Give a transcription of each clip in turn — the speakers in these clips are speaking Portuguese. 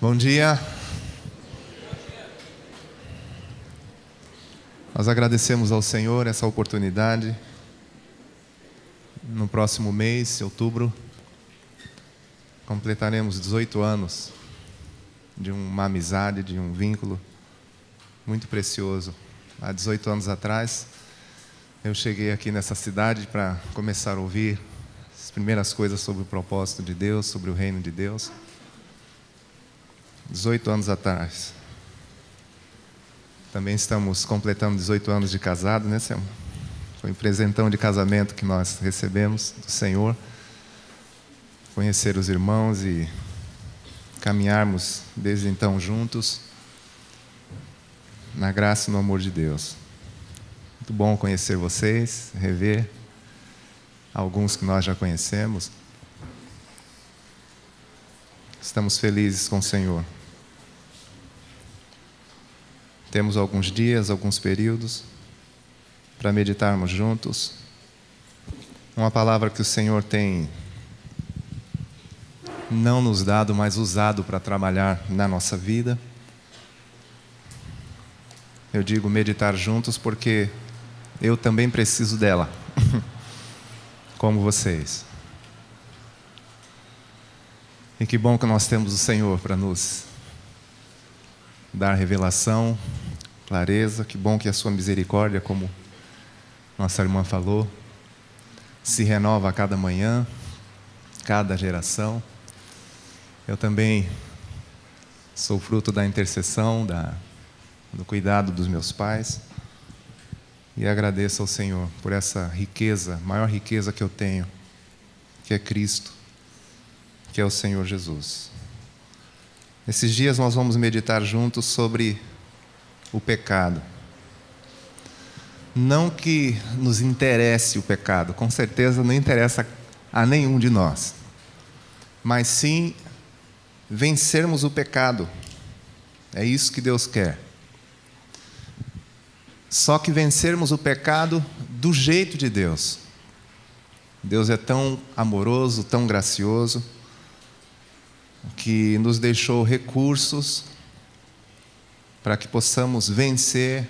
Bom dia. Nós agradecemos ao Senhor essa oportunidade. No próximo mês, outubro, completaremos 18 anos de uma amizade, de um vínculo muito precioso. Há 18 anos atrás, eu cheguei aqui nessa cidade para começar a ouvir as primeiras coisas sobre o propósito de Deus, sobre o reino de Deus. 18 anos atrás. Também estamos completando 18 anos de casado, né, Selma? Foi um presentão de casamento que nós recebemos do Senhor. Conhecer os irmãos e caminharmos desde então juntos na graça e no amor de Deus. Muito bom conhecer vocês, rever alguns que nós já conhecemos. Estamos felizes com o Senhor. Temos alguns dias, alguns períodos para meditarmos juntos. Uma palavra que o Senhor tem não nos dado, mas usado para trabalhar na nossa vida. Eu digo meditar juntos porque eu também preciso dela, como vocês. E que bom que nós temos o Senhor para nos dar revelação, clareza. Que bom que a sua misericórdia, como nossa irmã falou, se renova a cada manhã, cada geração. Eu também sou fruto da intercessão, da, do cuidado dos meus pais. E agradeço ao Senhor por essa riqueza, maior riqueza que eu tenho, que é Cristo, que é o Senhor Jesus. Nesses dias nós vamos meditar juntos sobre o pecado. Não que nos interesse o pecado, com certeza não interessa a nenhum de nós, mas sim vencermos o pecado. É isso que Deus quer. Só que vencermos o pecado do jeito de Deus. Deus é tão amoroso, tão gracioso, que nos deixou recursos para que possamos vencer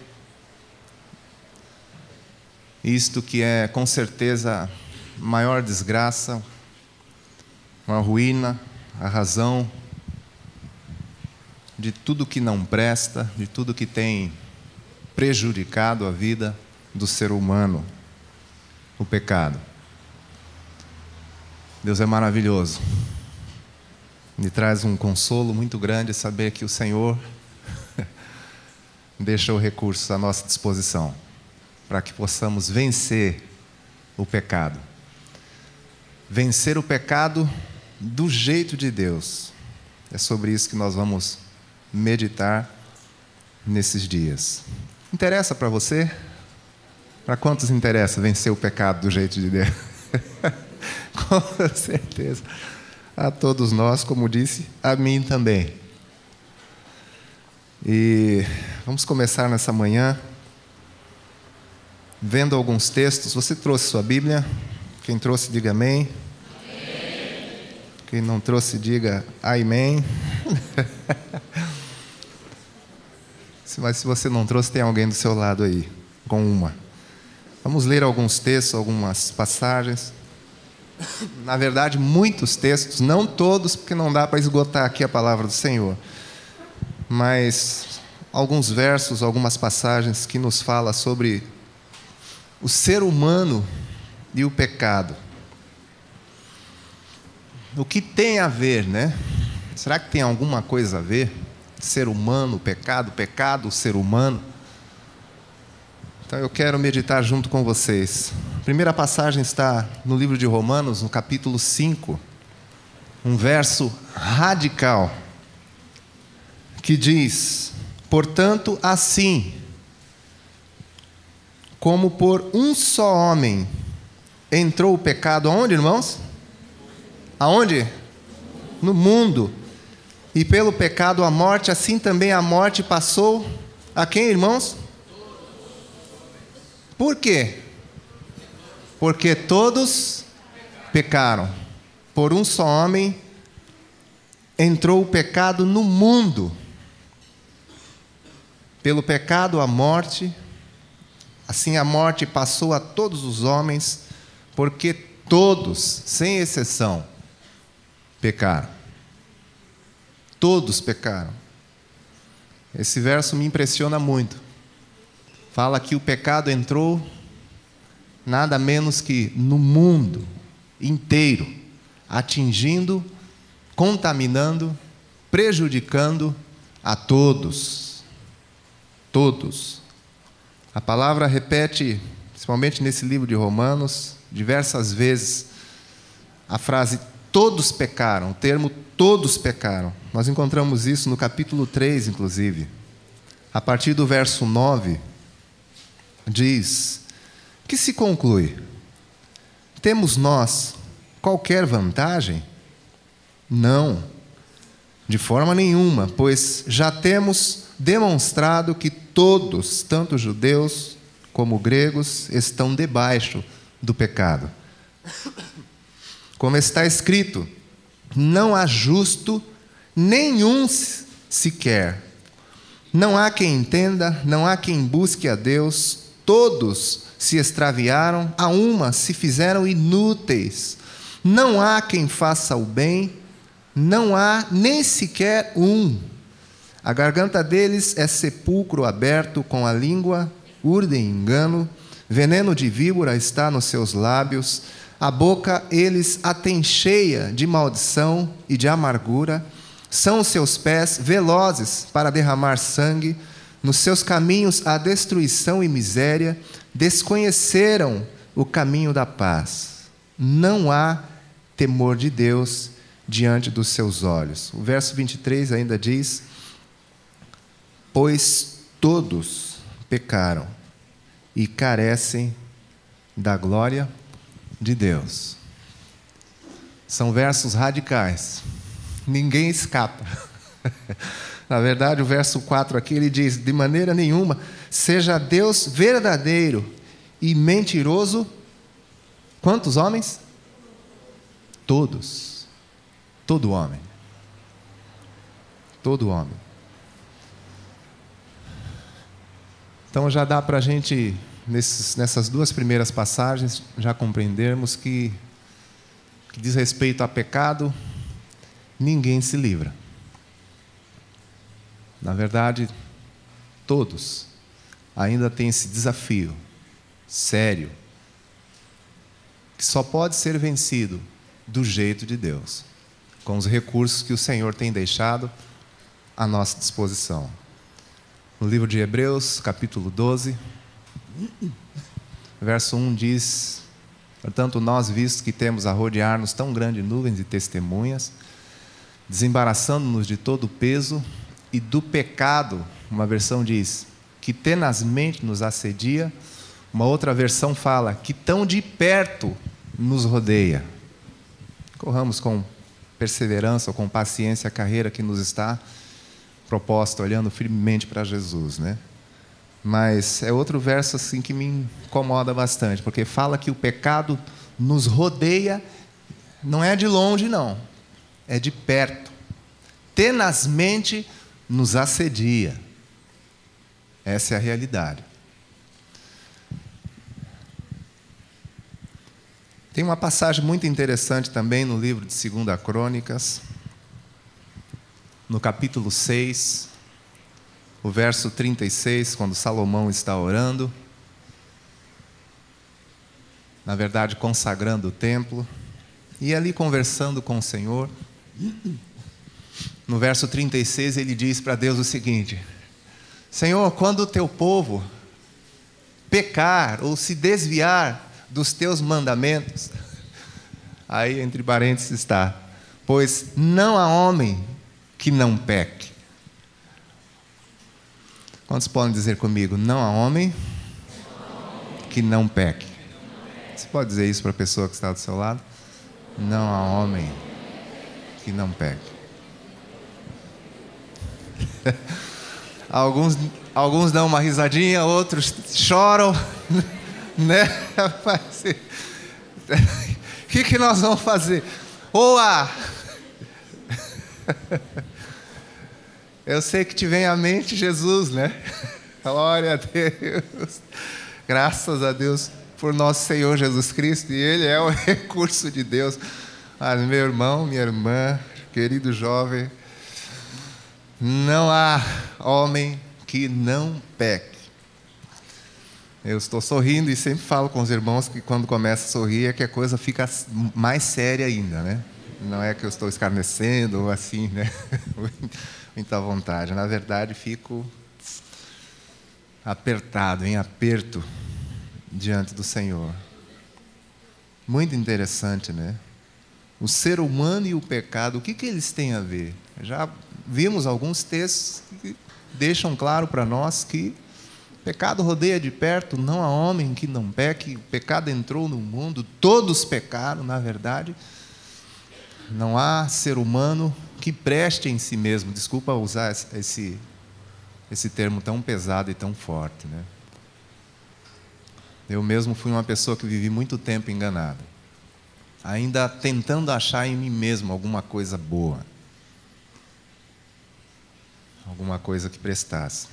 isto que é com certeza maior desgraça, uma ruína, a razão de tudo que não presta, de tudo que tem prejudicado a vida do ser humano, o pecado. Deus é maravilhoso. Me traz um consolo muito grande saber que o Senhor deixou recursos à nossa disposição para que possamos vencer o pecado. Vencer o pecado do jeito de Deus. É sobre isso que nós vamos meditar nesses dias. Interessa para você? Para quantos interessa vencer o pecado do jeito de Deus? Com certeza a todos nós, como disse, a mim também. E vamos começar nessa manhã vendo alguns textos. Você trouxe sua Bíblia? Quem trouxe, diga amém. Quem não trouxe, diga amém. Mas se você não trouxe, tem alguém do seu lado aí, com uma. Vamos ler alguns textos, algumas passagens na verdade, muitos textos, não todos, porque não dá para esgotar aqui a palavra do Senhor, mas alguns versos, algumas passagens que nos fala sobre o ser humano e o pecado. O que tem a ver, né? Será que tem alguma coisa a ver? Ser humano, pecado, pecado, ser humano. Então eu quero meditar junto com vocês. Primeira passagem está no livro de Romanos, no capítulo 5, um verso radical, que diz: Portanto, assim, como por um só homem entrou o pecado, aonde, irmãos? Aonde? No mundo. E pelo pecado a morte, assim também a morte passou a quem, irmãos? Por quê? Porque todos pecaram. Por um só homem entrou o pecado no mundo. Pelo pecado, a morte, assim a morte passou a todos os homens, porque todos, sem exceção, pecaram. Todos pecaram. Esse verso me impressiona muito. Fala que o pecado entrou nada menos que no mundo inteiro, atingindo, contaminando, prejudicando a todos. Todos. A palavra repete, principalmente nesse livro de Romanos, diversas vezes, a frase todos pecaram, o termo todos pecaram. Nós encontramos isso no capítulo 3, inclusive. A partir do verso 9, diz: Que se conclui? Temos nós qualquer vantagem? Não, de forma nenhuma, pois já temos demonstrado que todos, tanto judeus como gregos, estão debaixo do pecado. Como está escrito, não há justo nenhum sequer. Não há quem entenda, não há quem busque a Deus, todos se extraviaram, a uma se fizeram inúteis. Não há quem faça o bem, não há nem sequer um. A garganta deles é sepulcro aberto, com a língua urdem engano, veneno de víbora está nos seus lábios a boca eles a têm cheia de maldição e de amargura. São seus pés velozes para derramar sangue. Nos seus caminhos há destruição e miséria. Desconheceram o caminho da paz. Não há temor de Deus diante dos seus olhos. O verso 23 ainda diz: Pois todos pecaram e carecem da glória de Deus. São versos radicais. Ninguém escapa. Na verdade, o verso 4 aqui ele diz: De maneira nenhuma, seja Deus verdadeiro e mentiroso. Quantos homens? Todos. Todo homem. Todo homem. Então já dá para a gente nessas duas primeiras passagens, já compreendermos que, que diz respeito a pecado, ninguém se livra. Na verdade, todos ainda têm esse desafio sério, que só pode ser vencido do jeito de Deus, com os recursos que o Senhor tem deixado à nossa disposição. No livro de Hebreus, capítulo 12, Verso 1 diz: Portanto, nós, visto que temos a rodear-nos tão grande nuvens de testemunhas, desembaraçando-nos de todo o peso e do pecado, uma versão diz, que tenazmente nos assedia, uma outra versão fala, que tão de perto nos rodeia. Corramos com perseverança, com paciência a carreira que nos está proposta, olhando firmemente para Jesus, né? Mas é outro verso assim que me incomoda bastante, porque fala que o pecado nos rodeia, não é de longe não, é de perto. Tenazmente nos assedia. Essa é a realidade. Tem uma passagem muito interessante também no livro de 2 Crônicas, no capítulo 6, o verso 36, quando Salomão está orando, na verdade consagrando o templo, e ali conversando com o Senhor. No verso 36 ele diz para Deus o seguinte: Senhor, quando o teu povo pecar ou se desviar dos teus mandamentos, aí entre parênteses está, pois não há homem que não peque. Quantos podem dizer comigo? Não há homem que não peque. Você pode dizer isso para a pessoa que está do seu lado? Não há homem que não peque. alguns, alguns dão uma risadinha, outros choram, né? O que, que nós vamos fazer? Há Eu sei que te vem à mente Jesus, né? Glória a Deus. Graças a Deus por nosso Senhor Jesus Cristo, e Ele é o recurso de Deus. Mas, meu irmão, minha irmã, querido jovem, não há homem que não peque. Eu estou sorrindo e sempre falo com os irmãos que quando começa a sorrir é que a coisa fica mais séria ainda, né? Não é que eu estou escarnecendo ou assim, né? Muita vontade. Na verdade, fico apertado, em aperto diante do Senhor. Muito interessante, né? O ser humano e o pecado, o que, que eles têm a ver? Já vimos alguns textos que deixam claro para nós que pecado rodeia de perto, não há homem que não peque, o pecado entrou no mundo, todos pecaram, na verdade. Não há ser humano que preste em si mesmo, desculpa usar esse, esse termo tão pesado e tão forte. Né? Eu mesmo fui uma pessoa que vivi muito tempo enganada, ainda tentando achar em mim mesmo alguma coisa boa, alguma coisa que prestasse.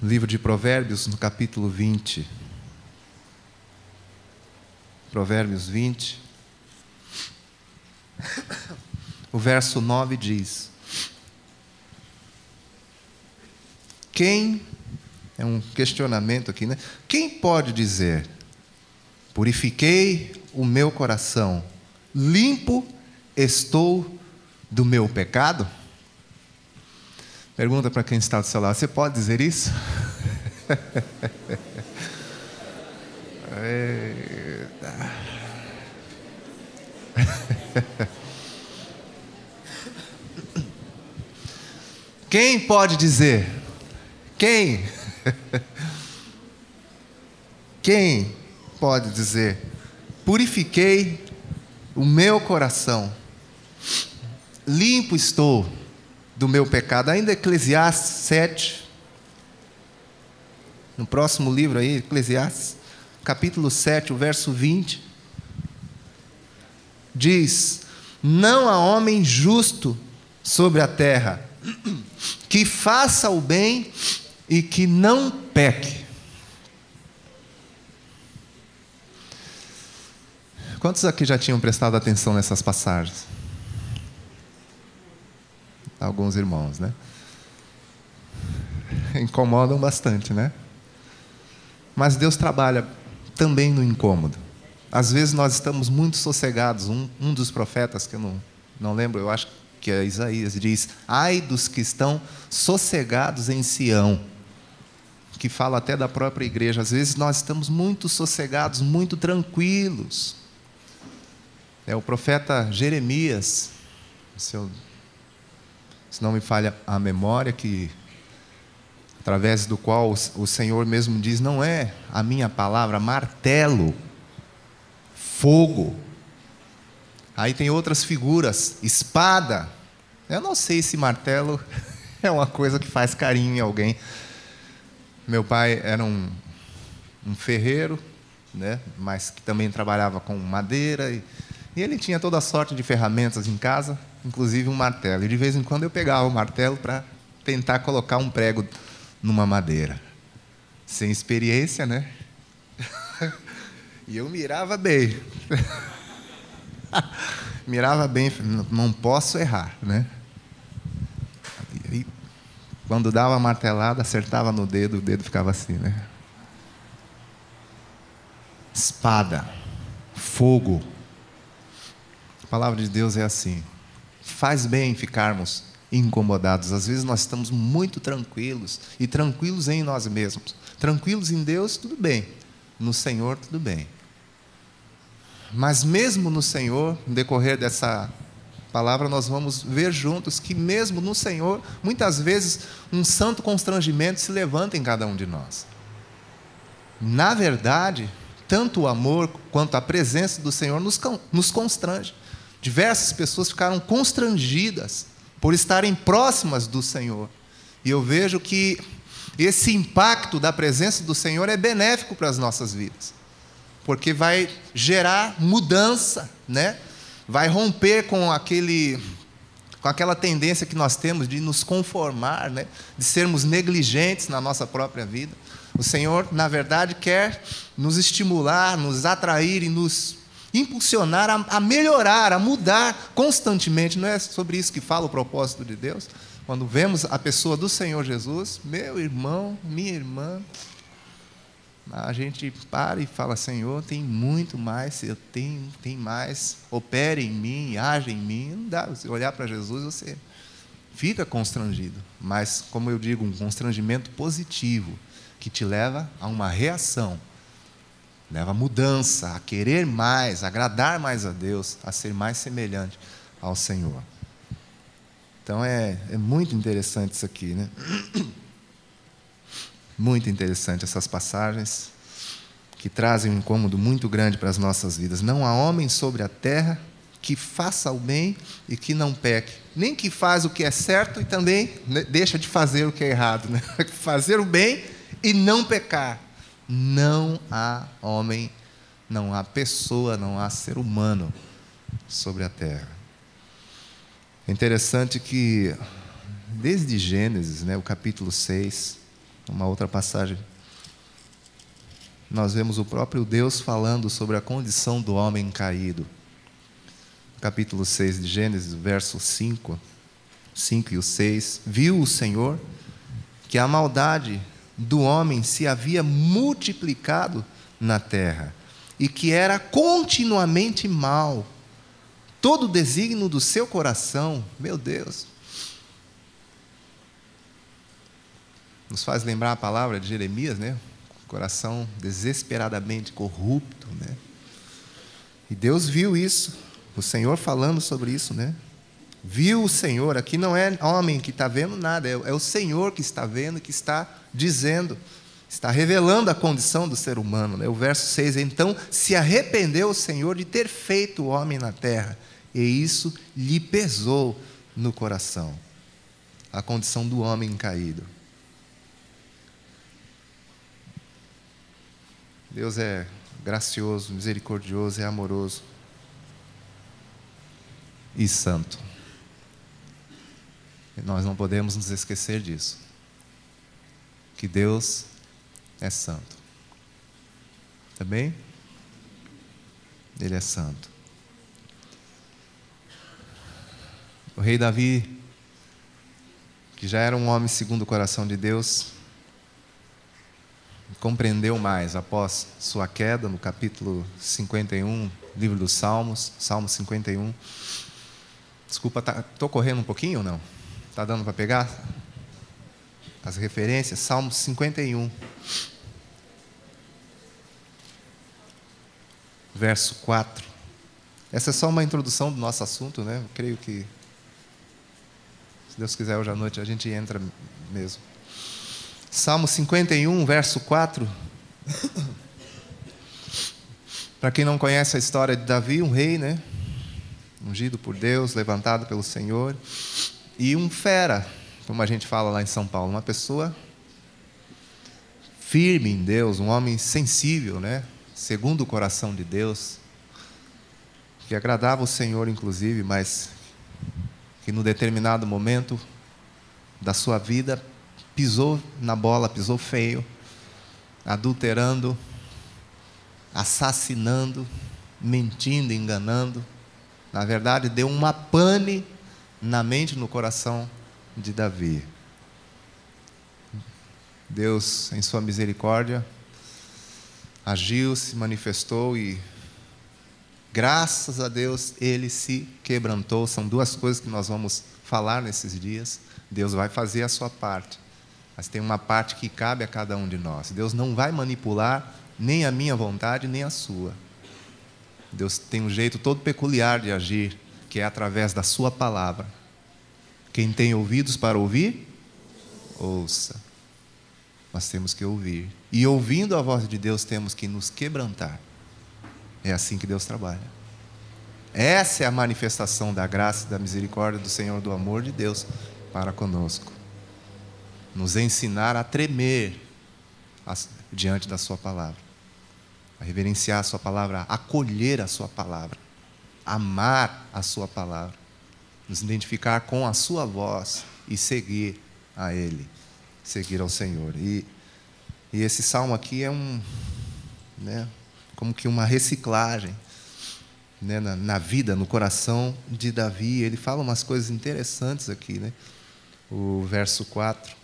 Livro de Provérbios, no capítulo 20. Provérbios 20. O verso 9 diz: Quem é um questionamento aqui, né? Quem pode dizer: Purifiquei o meu coração, limpo estou do meu pecado? Pergunta para quem está do seu lado: Você pode dizer isso? Quem pode dizer? Quem? Quem pode dizer: Purifiquei o meu coração, limpo estou do meu pecado? Ainda Eclesiastes 7, no próximo livro aí, Eclesiastes, capítulo 7, o verso 20, diz: Não há homem justo sobre a terra que faça o bem e que não peque. Quantos aqui já tinham prestado atenção nessas passagens? Alguns irmãos, né? Incomodam bastante, né? Mas Deus trabalha também no incômodo. Às vezes nós estamos muito sossegados. Um, um dos profetas, que eu não, não lembro, eu acho que é Isaías, diz: Ai dos que estão sossegados em Sião que fala até da própria igreja. Às vezes nós estamos muito sossegados, muito tranquilos. É o profeta Jeremias, se, eu, se não me falha a memória, que através do qual o Senhor mesmo diz: não é a minha palavra, martelo, fogo. Aí tem outras figuras, espada. Eu não sei se martelo é uma coisa que faz carinho em alguém. Meu pai era um, um ferreiro, né, mas que também trabalhava com madeira. E, e ele tinha toda sorte de ferramentas em casa, inclusive um martelo. E de vez em quando eu pegava o martelo para tentar colocar um prego numa madeira. Sem experiência, né? e eu mirava bem. mirava bem, não posso errar, né? Quando dava a martelada, acertava no dedo, o dedo ficava assim, né? Espada, fogo. A palavra de Deus é assim. Faz bem ficarmos incomodados. Às vezes nós estamos muito tranquilos e tranquilos em nós mesmos. Tranquilos em Deus, tudo bem. No Senhor, tudo bem. Mas mesmo no Senhor, no decorrer dessa palavra, nós vamos ver juntos que, mesmo no Senhor, muitas vezes um santo constrangimento se levanta em cada um de nós. Na verdade, tanto o amor quanto a presença do Senhor nos, nos constrange. Diversas pessoas ficaram constrangidas por estarem próximas do Senhor. E eu vejo que esse impacto da presença do Senhor é benéfico para as nossas vidas, porque vai gerar mudança, né? vai romper com aquele com aquela tendência que nós temos de nos conformar, né? de sermos negligentes na nossa própria vida. O Senhor, na verdade, quer nos estimular, nos atrair e nos impulsionar a, a, melhorar, a mudar constantemente. Não é sobre isso que fala o propósito de Deus? Quando vemos a pessoa do Senhor Jesus, meu irmão, minha irmã, a gente para e fala: Senhor, tem muito mais, eu tenho, tem mais, opere em mim, age em mim. Não dá, você olhar para Jesus, você fica constrangido, mas, como eu digo, um constrangimento positivo, que te leva a uma reação, leva a mudança, a querer mais, a agradar mais a Deus, a ser mais semelhante ao Senhor. Então é, é muito interessante isso aqui, né? Muito interessante essas passagens que trazem um incômodo muito grande para as nossas vidas. Não há homem sobre a terra que faça o bem e que não peque, nem que faz o que é certo e também deixa de fazer o que é errado, né? fazer o bem e não pecar. Não há homem, não há pessoa, não há ser humano sobre a terra. É interessante que desde Gênesis, né, o capítulo 6, uma outra passagem, nós vemos o próprio Deus falando sobre a condição do homem caído. Capítulo 6 de Gênesis, verso 5, 5 e o 6. Viu o Senhor que a maldade do homem se havia multiplicado na terra e que era continuamente mal. Todo o desígnio do seu coração, meu Deus, nos faz lembrar a palavra de Jeremias, né? Coração desesperadamente corrupto, né? E Deus viu isso, o Senhor falando sobre isso, né? Viu o Senhor, aqui não é homem que está vendo nada, é, é o Senhor que está vendo, que está dizendo, está revelando a condição do ser humano. Né? O verso 6: Então se arrependeu o Senhor de ter feito o homem na terra, e isso lhe pesou no coração. A condição do homem caído. Deus é gracioso, misericordioso, é amoroso e santo. Nós não podemos nos esquecer disso. Que Deus é santo. Tá bem? Ele é santo. O rei Davi, que já era um homem segundo o coração de Deus, compreendeu mais após sua queda, no capítulo 51, livro dos Salmos, Salmo 51. Desculpa, estou tá, correndo um pouquinho ou não? Está dando para pegar? As referências, Salmo 51. Verso 4. Essa é só uma introdução do nosso assunto, né? Eu creio que, se Deus quiser, hoje à noite a gente entra mesmo. Salmo 51, verso 4. Para quem não conhece a história de Davi, um rei, né? Ungido por Deus, levantado pelo Senhor. E um fera, como a gente fala lá em São Paulo, uma pessoa firme em Deus, um homem sensível, né? Segundo o coração de Deus, que agradava o Senhor, inclusive, mas que no determinado momento da sua vida pisou na bola, pisou feio, adulterando, assassinando, mentindo, enganando. Na verdade, deu uma pane na mente no coração de Davi. Deus, em sua misericórdia, agiu, se manifestou e, graças a Deus, ele se quebrantou. São duas coisas que nós vamos falar nesses dias. Deus vai fazer a sua parte mas tem uma parte que cabe a cada um de nós. Deus não vai manipular nem a minha vontade, nem a sua. Deus tem um jeito todo peculiar de agir, que é através da Sua palavra. Quem tem ouvidos para ouvir, ouça. Nós temos que ouvir. E ouvindo a voz de Deus, temos que nos quebrantar. É assim que Deus trabalha. Essa é a manifestação da graça da misericórdia do Senhor, do amor de Deus para conosco nos ensinar a tremer diante da Sua palavra, a reverenciar a Sua palavra, a acolher a Sua palavra, amar a Sua palavra. nos identificar com a Sua voz e seguir a Ele, seguir ao Senhor. E, e esse salmo aqui é um, né, como que uma reciclagem né, na, na, vida, no coração de Davi. Ele fala umas coisas interessantes aqui, né? O verso 4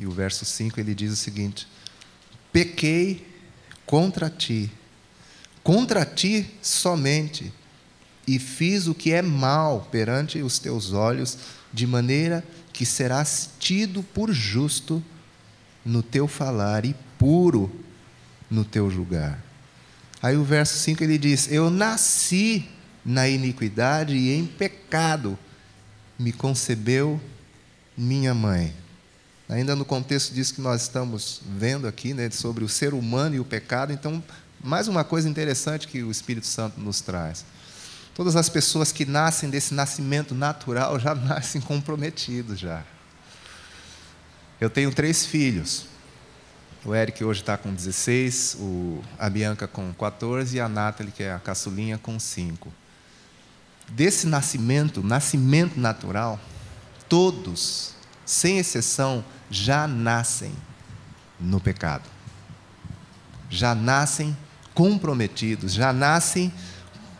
e o verso 5 ele diz o seguinte: Pequei contra ti, contra ti somente, e fiz o que é mal perante os teus olhos, de maneira que serás tido por justo no teu falar e puro no teu julgar. Aí o verso 5 ele diz: Eu nasci na iniquidade e em pecado me concebeu minha mãe. Ainda no contexto disso que nós estamos vendo aqui, né, sobre o ser humano e o pecado, então, mais uma coisa interessante que o Espírito Santo nos traz. Todas as pessoas que nascem desse nascimento natural já nascem comprometidos já. Eu tenho três filhos. O Eric hoje está com 16, o, a Bianca com 14 e a Nathalie, que é a caçulinha, com 5. Desse nascimento, nascimento natural, todos, sem exceção, já nascem no pecado. Já nascem comprometidos, já nascem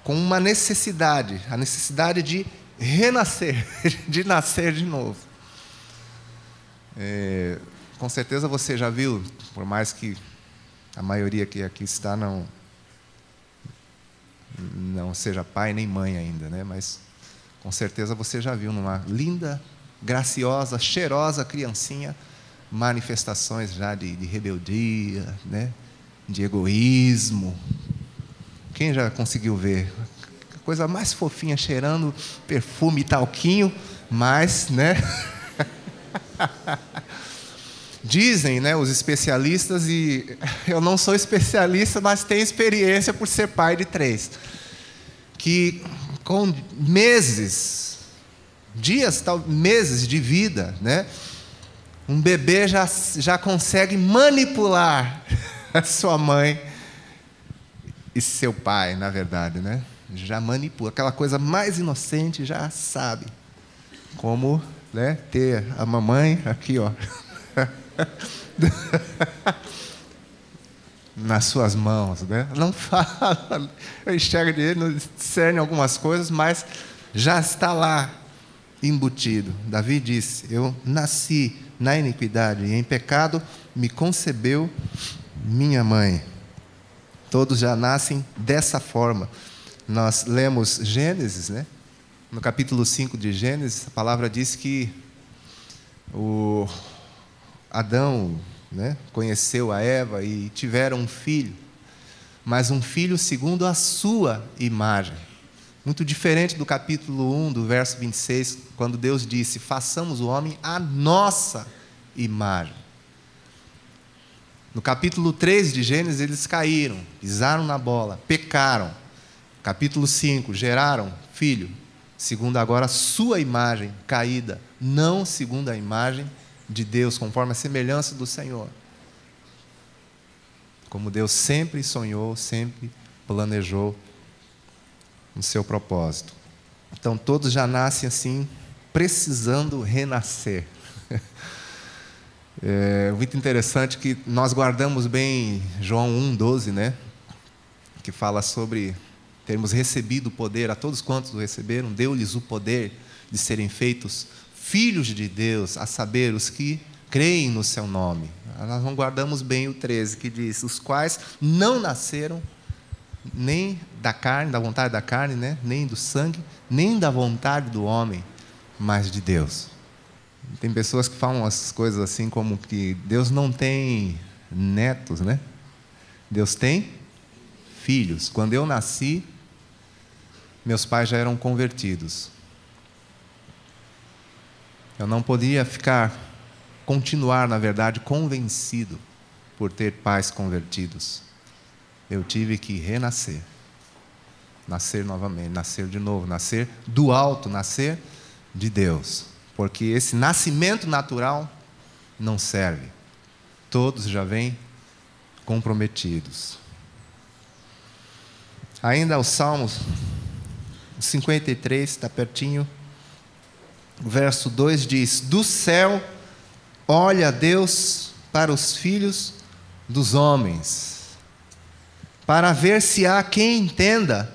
com uma necessidade, a necessidade de renascer, de nascer de novo. É, com certeza você já viu, por mais que a maioria que aqui está não não seja pai nem mãe ainda, né? Mas com certeza você já viu numa linda, graciosa, cheirosa criancinha manifestações já de, de rebeldia, né? De egoísmo. Quem já conseguiu ver? Coisa mais fofinha, cheirando perfume e talquinho, mas, né? Dizem né, os especialistas, e eu não sou especialista, mas tenho experiência por ser pai de três, que com meses, dias, tal, meses de vida, né, um bebê já, já consegue manipular a sua mãe e seu pai, na verdade, né? Já manipula, aquela coisa mais inocente já sabe como né, ter a mamãe aqui, ó. nas suas mãos, né? Não fala, enxerga de ele, não discerne algumas coisas, mas já está lá embutido. Davi disse: Eu nasci na iniquidade e em pecado me concebeu minha mãe. Todos já nascem dessa forma. Nós lemos Gênesis, né? No capítulo 5 de Gênesis, a palavra diz que o Adão né, conheceu a Eva e tiveram um filho, mas um filho segundo a sua imagem. Muito diferente do capítulo 1, do verso 26, quando Deus disse: Façamos o homem à nossa imagem. No capítulo 3 de Gênesis, eles caíram, pisaram na bola, pecaram. Capítulo 5, geraram filho, segundo agora a sua imagem caída, não segundo a imagem de Deus, conforme a semelhança do Senhor. Como Deus sempre sonhou, sempre planejou no seu propósito. Então todos já nascem assim, precisando renascer. É muito interessante que nós guardamos bem João 1,12, né? Que fala sobre termos recebido o poder, a todos quantos o receberam, deu-lhes o poder de serem feitos filhos de Deus, a saber, os que creem no seu nome. Nós não guardamos bem o 13, que diz: os quais não nasceram nem da carne, da vontade da carne, né? nem do sangue, nem da vontade do homem, mas de Deus. Tem pessoas que falam as coisas assim como que Deus não tem netos, né? Deus tem filhos. Quando eu nasci, meus pais já eram convertidos. Eu não podia ficar, continuar, na verdade, convencido por ter pais convertidos. Eu tive que renascer. Nascer novamente, nascer de novo, nascer do alto, nascer de Deus. Porque esse nascimento natural não serve. Todos já vêm comprometidos. Ainda os Salmos 53, está pertinho. O verso 2 diz: Do céu olha Deus para os filhos dos homens, para ver se há quem entenda,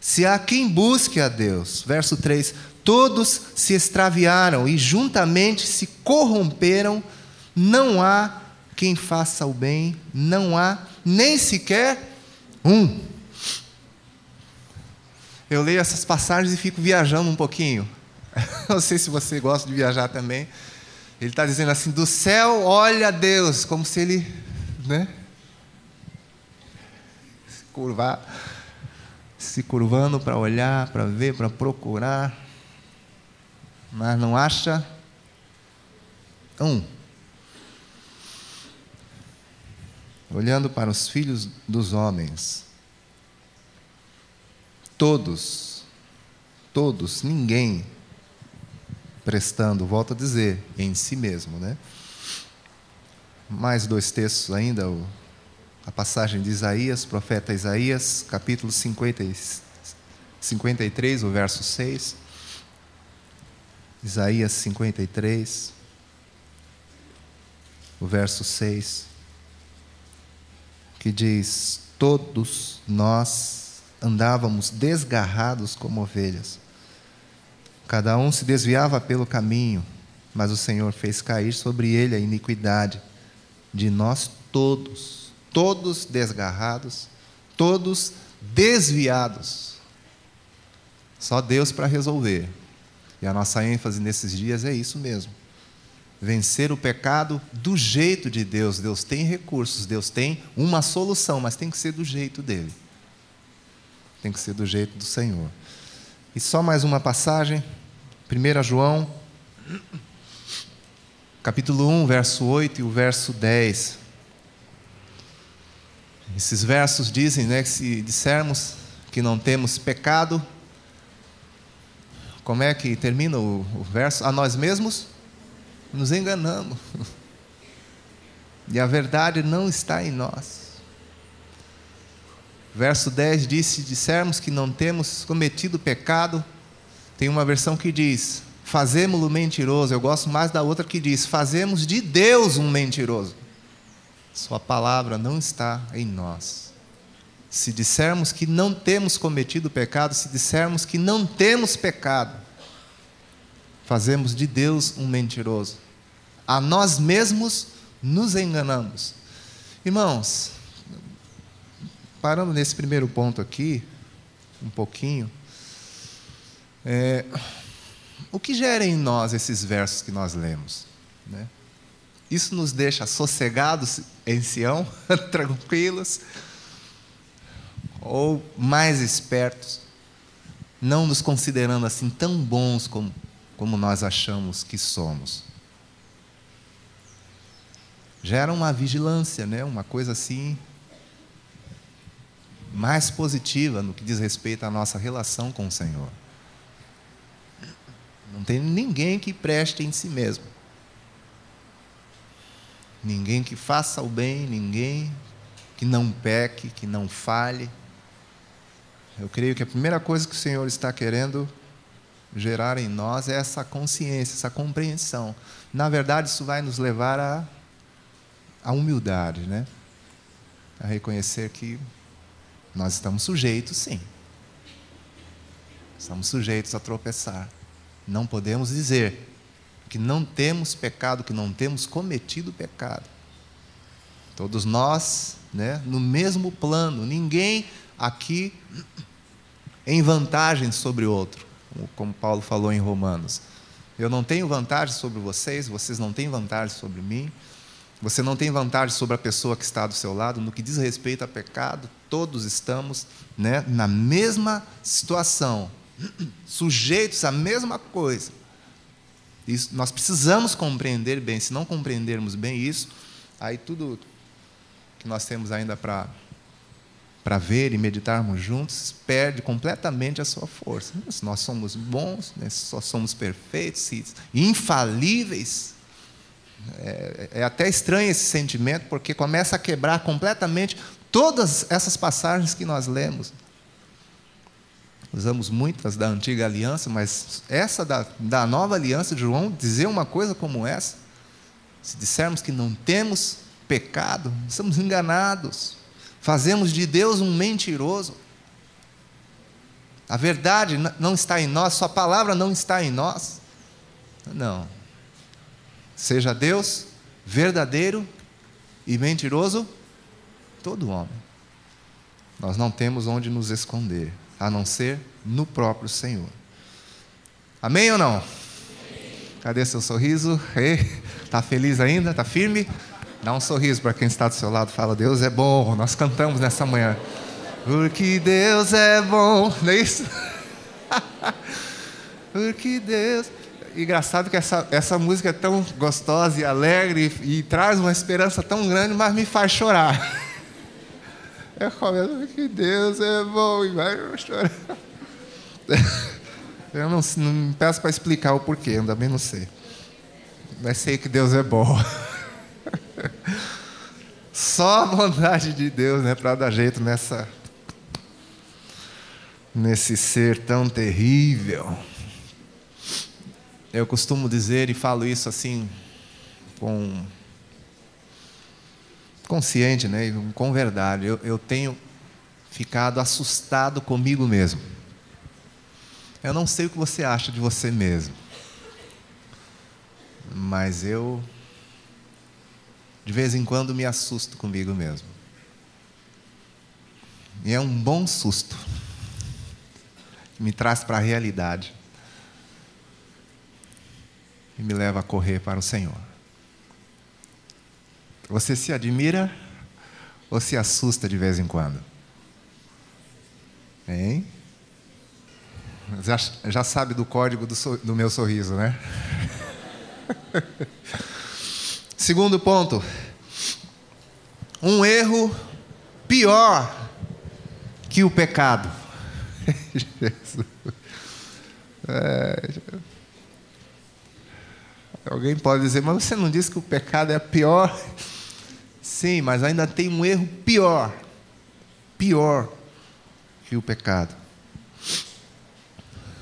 se há quem busque a Deus. Verso 3: Todos se extraviaram e juntamente se corromperam, não há quem faça o bem, não há nem sequer um. Eu leio essas passagens e fico viajando um pouquinho. Não sei se você gosta de viajar também. Ele está dizendo assim: do céu olha Deus, como se ele, né? Se curvar, se curvando para olhar, para ver, para procurar mas não acha um. Olhando para os filhos dos homens, todos, todos, ninguém prestando, volto a dizer, em si mesmo, né? Mais dois textos ainda, a passagem de Isaías, profeta Isaías, capítulo 50, 53, o verso 6. Isaías 53, o verso 6, que diz: Todos nós andávamos desgarrados como ovelhas, cada um se desviava pelo caminho, mas o Senhor fez cair sobre ele a iniquidade de nós todos, todos desgarrados, todos desviados. Só Deus para resolver. E a nossa ênfase nesses dias é isso mesmo. Vencer o pecado do jeito de Deus. Deus tem recursos, Deus tem uma solução, mas tem que ser do jeito dele. Tem que ser do jeito do Senhor. E só mais uma passagem, 1 João, capítulo 1, verso 8 e o verso 10. Esses versos dizem né, que se dissermos que não temos pecado, como é que termina o, o verso? A nós mesmos nos enganamos. E a verdade não está em nós. Verso 10 diz: Se dissermos que não temos cometido pecado, tem uma versão que diz: Fazemos-lo mentiroso. Eu gosto mais da outra que diz: Fazemos de Deus um mentiroso. Sua palavra não está em nós se dissermos que não temos cometido pecado, se dissermos que não temos pecado, fazemos de Deus um mentiroso. A nós mesmos nos enganamos. Irmãos, parando nesse primeiro ponto aqui, um pouquinho, é, o que gera em nós esses versos que nós lemos? Né? Isso nos deixa sossegados em Sião, tranquilos, ou mais espertos, não nos considerando assim tão bons como, como nós achamos que somos. Gera uma vigilância, né? uma coisa assim mais positiva no que diz respeito à nossa relação com o Senhor. Não tem ninguém que preste em si mesmo. Ninguém que faça o bem, ninguém que não peque, que não fale. Eu creio que a primeira coisa que o Senhor está querendo gerar em nós é essa consciência, essa compreensão. Na verdade, isso vai nos levar à, à humildade, né? A reconhecer que nós estamos sujeitos, sim. Estamos sujeitos a tropeçar. Não podemos dizer que não temos pecado, que não temos cometido pecado. Todos nós, né, no mesmo plano, ninguém aqui em vantagem sobre o outro, como Paulo falou em Romanos. Eu não tenho vantagem sobre vocês, vocês não têm vantagem sobre mim. Você não tem vantagem sobre a pessoa que está do seu lado. No que diz respeito a pecado, todos estamos né, na mesma situação, sujeitos à mesma coisa. Isso, nós precisamos compreender bem. Se não compreendermos bem isso, aí tudo que nós temos ainda para para ver e meditarmos juntos, perde completamente a sua força. Se nós somos bons, né, se só somos perfeitos, infalíveis, é, é até estranho esse sentimento, porque começa a quebrar completamente todas essas passagens que nós lemos. Usamos muitas da antiga aliança, mas essa da, da nova aliança de João, dizer uma coisa como essa, se dissermos que não temos pecado, estamos enganados, fazemos de Deus um mentiroso. A verdade não está em nós, Sua palavra não está em nós. Não. Seja Deus verdadeiro e mentiroso, todo homem. Nós não temos onde nos esconder, a não ser no próprio Senhor. Amém ou não? Cadê seu sorriso? Está feliz ainda? Está firme? Dá um sorriso para quem está do seu lado. Fala, Deus é bom. Nós cantamos nessa manhã. Porque Deus é bom. Não é isso? Porque Deus. Engraçado que essa, essa música é tão gostosa e alegre e, e traz uma esperança tão grande, mas me faz chorar. Eu começo que Deus é bom e vai chorar. Eu não, não peço para explicar o porquê, eu também não sei. Mas sei que Deus é bom. Só a bondade de Deus, né, para dar jeito nessa nesse ser tão terrível. Eu costumo dizer e falo isso assim com consciente, né, com verdade. Eu, eu tenho ficado assustado comigo mesmo. Eu não sei o que você acha de você mesmo, mas eu de vez em quando me assusto comigo mesmo. E é um bom susto. Me traz para a realidade. E me leva a correr para o Senhor. Você se admira ou se assusta de vez em quando? Hein? Já, já sabe do código do, do meu sorriso, né? Segundo ponto, um erro pior que o pecado. é, alguém pode dizer, mas você não disse que o pecado é pior? Sim, mas ainda tem um erro pior. Pior que o pecado.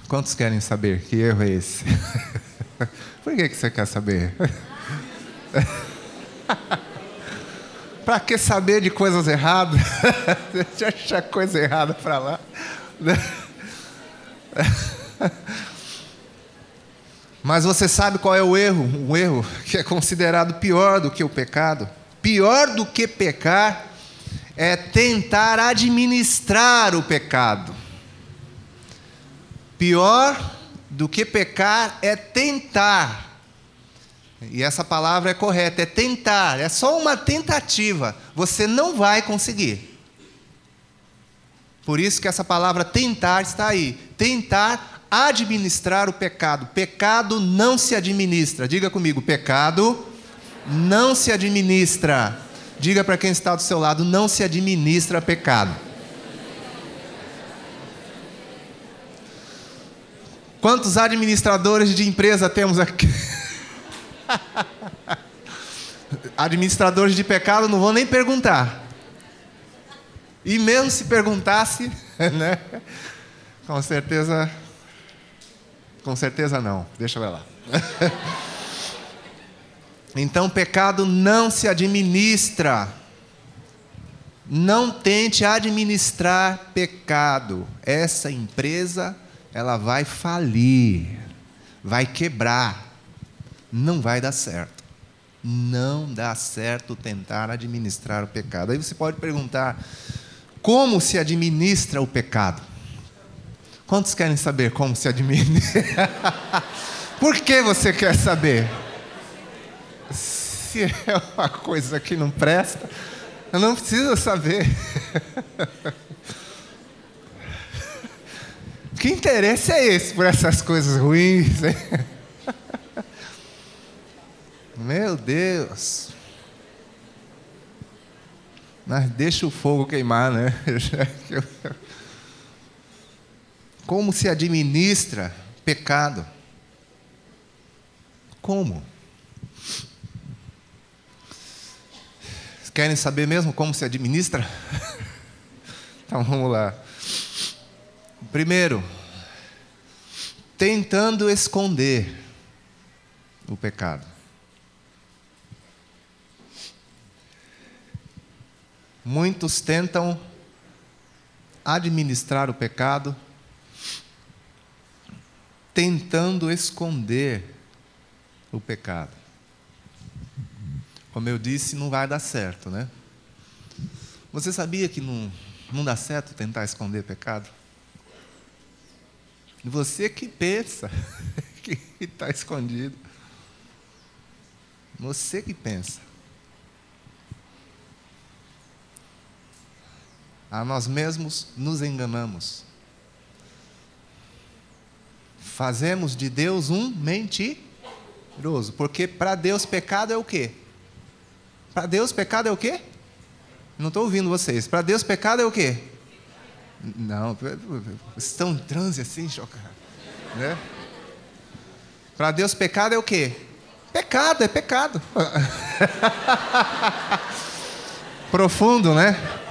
Quantos querem saber que erro é esse? Por que, que você quer saber? para que saber de coisas erradas? Deixa eu achar coisa errada para lá. Mas você sabe qual é o erro? O erro que é considerado pior do que o pecado. Pior do que pecar é tentar administrar o pecado. Pior do que pecar é tentar e essa palavra é correta, é tentar, é só uma tentativa. Você não vai conseguir. Por isso que essa palavra tentar está aí. Tentar administrar o pecado. Pecado não se administra. Diga comigo, pecado não se administra. Diga para quem está do seu lado, não se administra pecado. Quantos administradores de empresa temos aqui? Administradores de pecado não vão nem perguntar. E mesmo se perguntasse, né? Com certeza. Com certeza não. Deixa ver lá. então, pecado não se administra. Não tente administrar pecado. Essa empresa, ela vai falir, vai quebrar não vai dar certo. Não dá certo tentar administrar o pecado. Aí você pode perguntar: como se administra o pecado? Quantos querem saber como se administra? Por que você quer saber? Se é uma coisa que não presta, eu não preciso saber. que interesse é esse por essas coisas ruins? Hein? Meu Deus. Mas deixa o fogo queimar, né? Como se administra pecado? Como? Querem saber mesmo como se administra? Então vamos lá. Primeiro, tentando esconder o pecado. Muitos tentam administrar o pecado, tentando esconder o pecado. Como eu disse, não vai dar certo, né? Você sabia que não, não dá certo tentar esconder pecado? Você que pensa que está escondido. Você que pensa. A nós mesmos nos enganamos. Fazemos de Deus um mentiroso. Porque para Deus pecado é o quê? Para Deus pecado é o quê? Não estou ouvindo vocês. Para Deus pecado é o quê? Não, estão em transe assim, chocado. Né? Para Deus pecado é o quê? Pecado, é pecado. Profundo, né?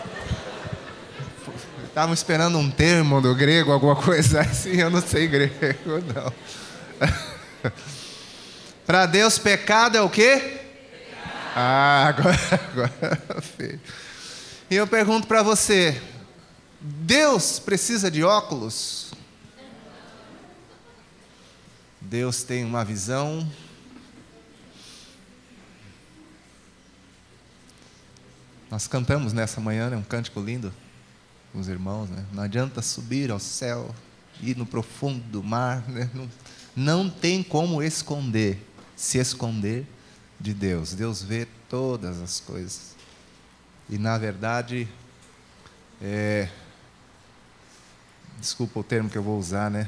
Estavam esperando um termo do grego, alguma coisa assim, eu não sei grego, não. Para Deus, pecado é o quê? Ah, agora, agora E eu pergunto para você: Deus precisa de óculos? Deus tem uma visão Nós cantamos nessa manhã, é né, um cântico lindo com os irmãos, né? Não adianta subir ao céu, ir no profundo do mar, né? não, não tem como esconder, se esconder de Deus. Deus vê todas as coisas. E na verdade, é, desculpa o termo que eu vou usar, né?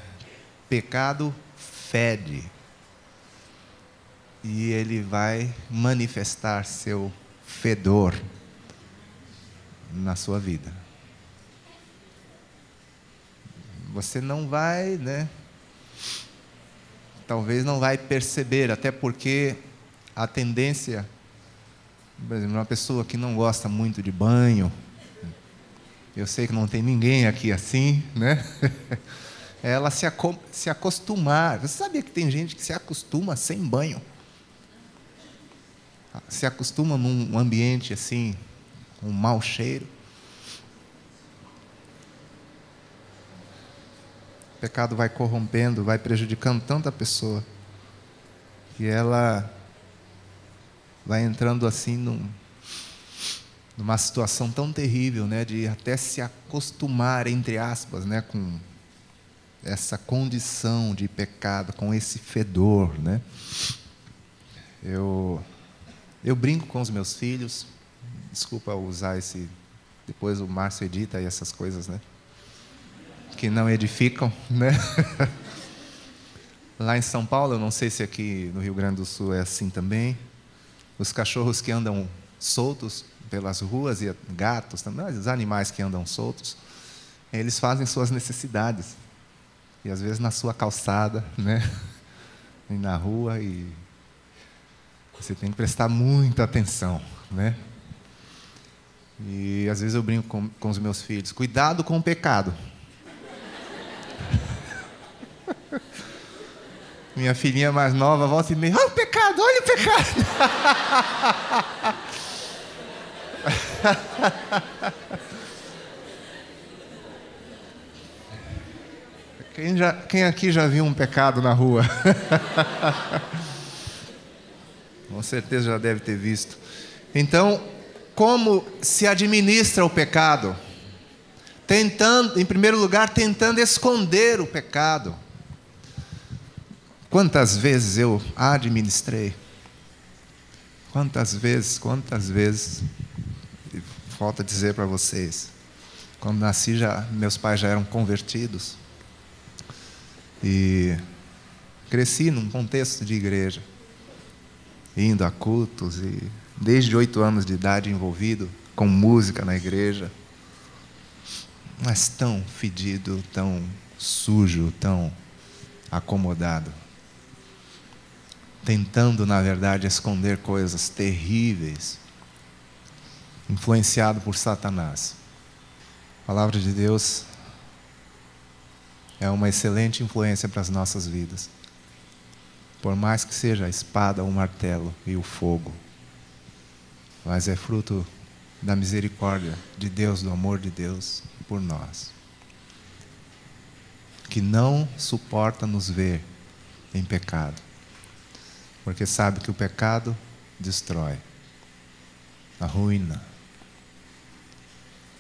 Pecado fede. E ele vai manifestar seu fedor na sua vida. Você não vai, né? Talvez não vai perceber, até porque a tendência, por exemplo, uma pessoa que não gosta muito de banho, eu sei que não tem ninguém aqui assim, né? Ela se, se acostumar. Você sabia que tem gente que se acostuma sem banho? Se acostuma num ambiente assim, um mau cheiro. Pecado vai corrompendo, vai prejudicando tanto a pessoa, que ela vai entrando assim num, numa situação tão terrível, né, de até se acostumar, entre aspas, né, com essa condição de pecado, com esse fedor, né? Eu eu brinco com os meus filhos, Desculpa usar esse. Depois o Márcio edita essas coisas, né? Que não edificam, né? Lá em São Paulo, eu não sei se aqui no Rio Grande do Sul é assim também. Os cachorros que andam soltos pelas ruas e gatos também, os animais que andam soltos, eles fazem suas necessidades. E às vezes na sua calçada, né? E na rua e você tem que prestar muita atenção, né? E às vezes eu brinco com, com os meus filhos: cuidado com o pecado. Minha filhinha mais nova volta e meia: olha o pecado, olha o pecado. Quem, já, quem aqui já viu um pecado na rua? Com certeza já deve ter visto. Então, como se administra o pecado. Tentando, em primeiro lugar, tentando esconder o pecado. Quantas vezes eu administrei? Quantas vezes, quantas vezes, falta dizer para vocês, quando nasci já meus pais já eram convertidos e cresci num contexto de igreja, indo a cultos e desde oito anos de idade envolvido com música na igreja, mas tão fedido, tão sujo, tão acomodado, tentando, na verdade, esconder coisas terríveis, influenciado por Satanás. A palavra de Deus é uma excelente influência para as nossas vidas. Por mais que seja a espada, o martelo e o fogo, mas é fruto da misericórdia de Deus, do amor de Deus por nós. Que não suporta nos ver em pecado, porque sabe que o pecado destrói, arruína,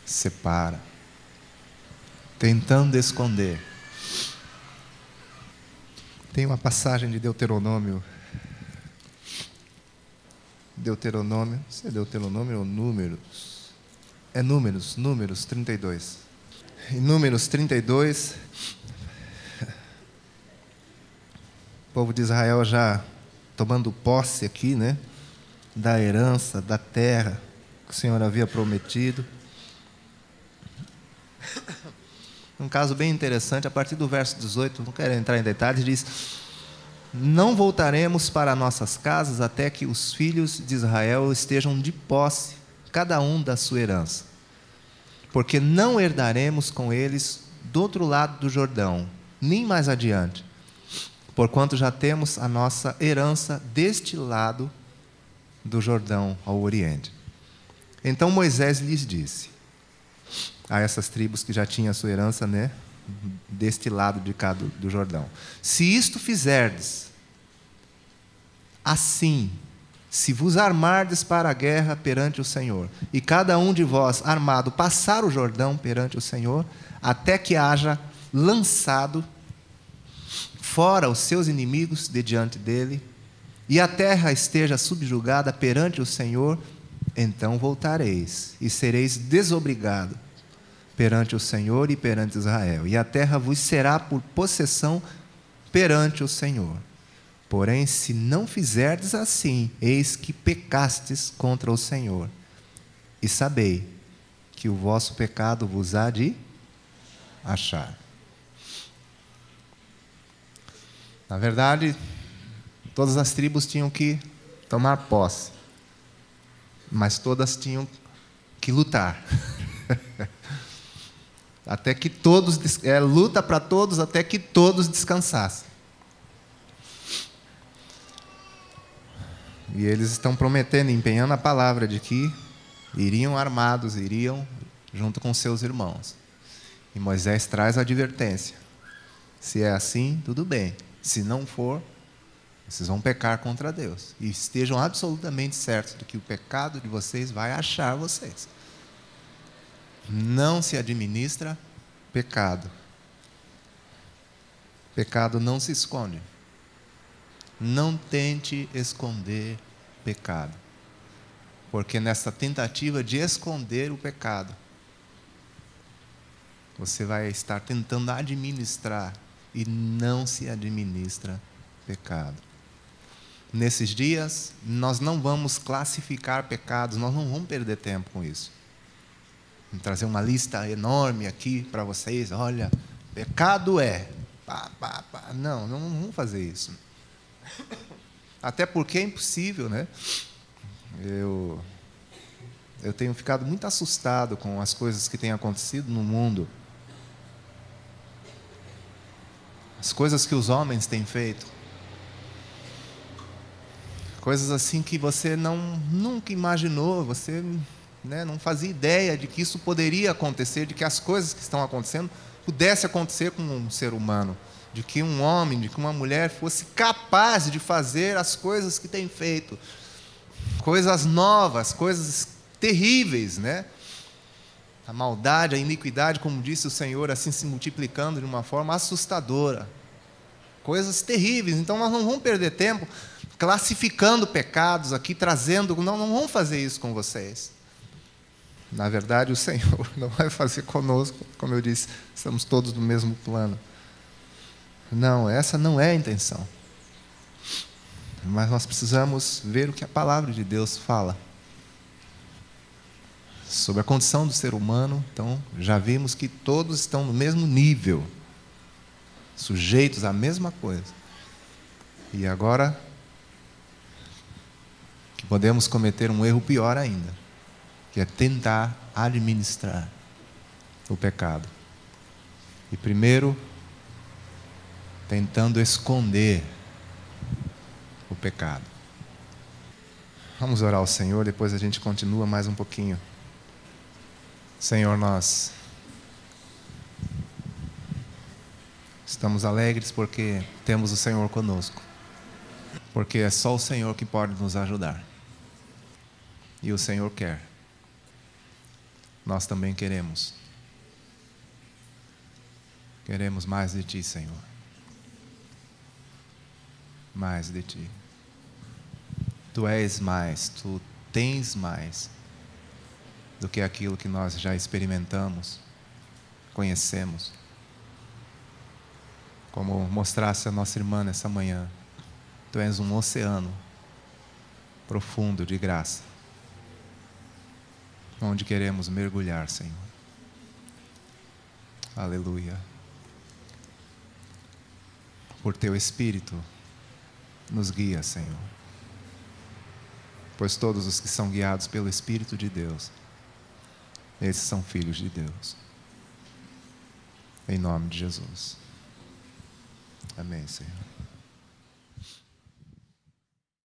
separa, tentando esconder. Tem uma passagem de Deuteronômio Deuteronômio, se é Deuteronômio ou Números? É Números, Números 32. Em Números 32, o povo de Israel já tomando posse aqui, né, da herança, da terra que o Senhor havia prometido. Um caso bem interessante, a partir do verso 18, não quero entrar em detalhes, diz: não voltaremos para nossas casas até que os filhos de Israel estejam de posse, cada um da sua herança. Porque não herdaremos com eles do outro lado do Jordão, nem mais adiante, porquanto já temos a nossa herança deste lado do Jordão ao Oriente. Então Moisés lhes disse a essas tribos que já tinham a sua herança, né, deste lado de cá do, do Jordão: Se isto fizerdes, Assim, se vos armardes para a guerra perante o Senhor, e cada um de vós armado passar o Jordão perante o Senhor, até que haja lançado fora os seus inimigos de diante dele, e a terra esteja subjugada perante o Senhor, então voltareis e sereis desobrigado perante o Senhor e perante Israel, e a terra vos será por possessão perante o Senhor. Porém, se não fizerdes assim, eis que pecastes contra o Senhor. E sabei que o vosso pecado vos há de achar. Na verdade, todas as tribos tinham que tomar posse, mas todas tinham que lutar. até que todos, é, luta para todos até que todos descansassem. E eles estão prometendo, empenhando a palavra de que iriam armados, iriam junto com seus irmãos. E Moisés traz a advertência: se é assim, tudo bem. Se não for, vocês vão pecar contra Deus. E estejam absolutamente certos de que o pecado de vocês vai achar vocês. Não se administra pecado. Pecado não se esconde. Não tente esconder pecado. Porque nessa tentativa de esconder o pecado, você vai estar tentando administrar e não se administra pecado. Nesses dias, nós não vamos classificar pecados, nós não vamos perder tempo com isso. Vou trazer uma lista enorme aqui para vocês. Olha, pecado é. Pá, pá, pá. Não, não vamos fazer isso. Até porque é impossível, né? Eu, eu tenho ficado muito assustado com as coisas que têm acontecido no mundo. As coisas que os homens têm feito. Coisas assim que você não nunca imaginou, você né, não fazia ideia de que isso poderia acontecer, de que as coisas que estão acontecendo pudesse acontecer com um ser humano de que um homem, de que uma mulher fosse capaz de fazer as coisas que tem feito, coisas novas, coisas terríveis, né? A maldade, a iniquidade, como disse o Senhor, assim se multiplicando de uma forma assustadora. Coisas terríveis. Então nós não vamos perder tempo classificando pecados aqui, trazendo. Não, não vamos fazer isso com vocês. Na verdade, o Senhor não vai fazer conosco, como eu disse, estamos todos no mesmo plano. Não, essa não é a intenção. Mas nós precisamos ver o que a palavra de Deus fala sobre a condição do ser humano. Então, já vimos que todos estão no mesmo nível, sujeitos à mesma coisa. E agora que podemos cometer um erro pior ainda, que é tentar administrar o pecado. E primeiro tentando esconder o pecado. Vamos orar ao Senhor, depois a gente continua mais um pouquinho. Senhor, nós estamos alegres porque temos o Senhor conosco. Porque é só o Senhor que pode nos ajudar. E o Senhor quer. Nós também queremos. Queremos mais de Ti, Senhor. Mais de Ti. Tu és mais, Tu tens mais do que aquilo que nós já experimentamos, conhecemos. Como mostrasse a nossa irmã nessa manhã, Tu és um oceano profundo de graça, onde queremos mergulhar, Senhor. Aleluia. Por Teu Espírito, nos guia, Senhor. Pois todos os que são guiados pelo Espírito de Deus, esses são filhos de Deus. Em nome de Jesus. Amém, Senhor.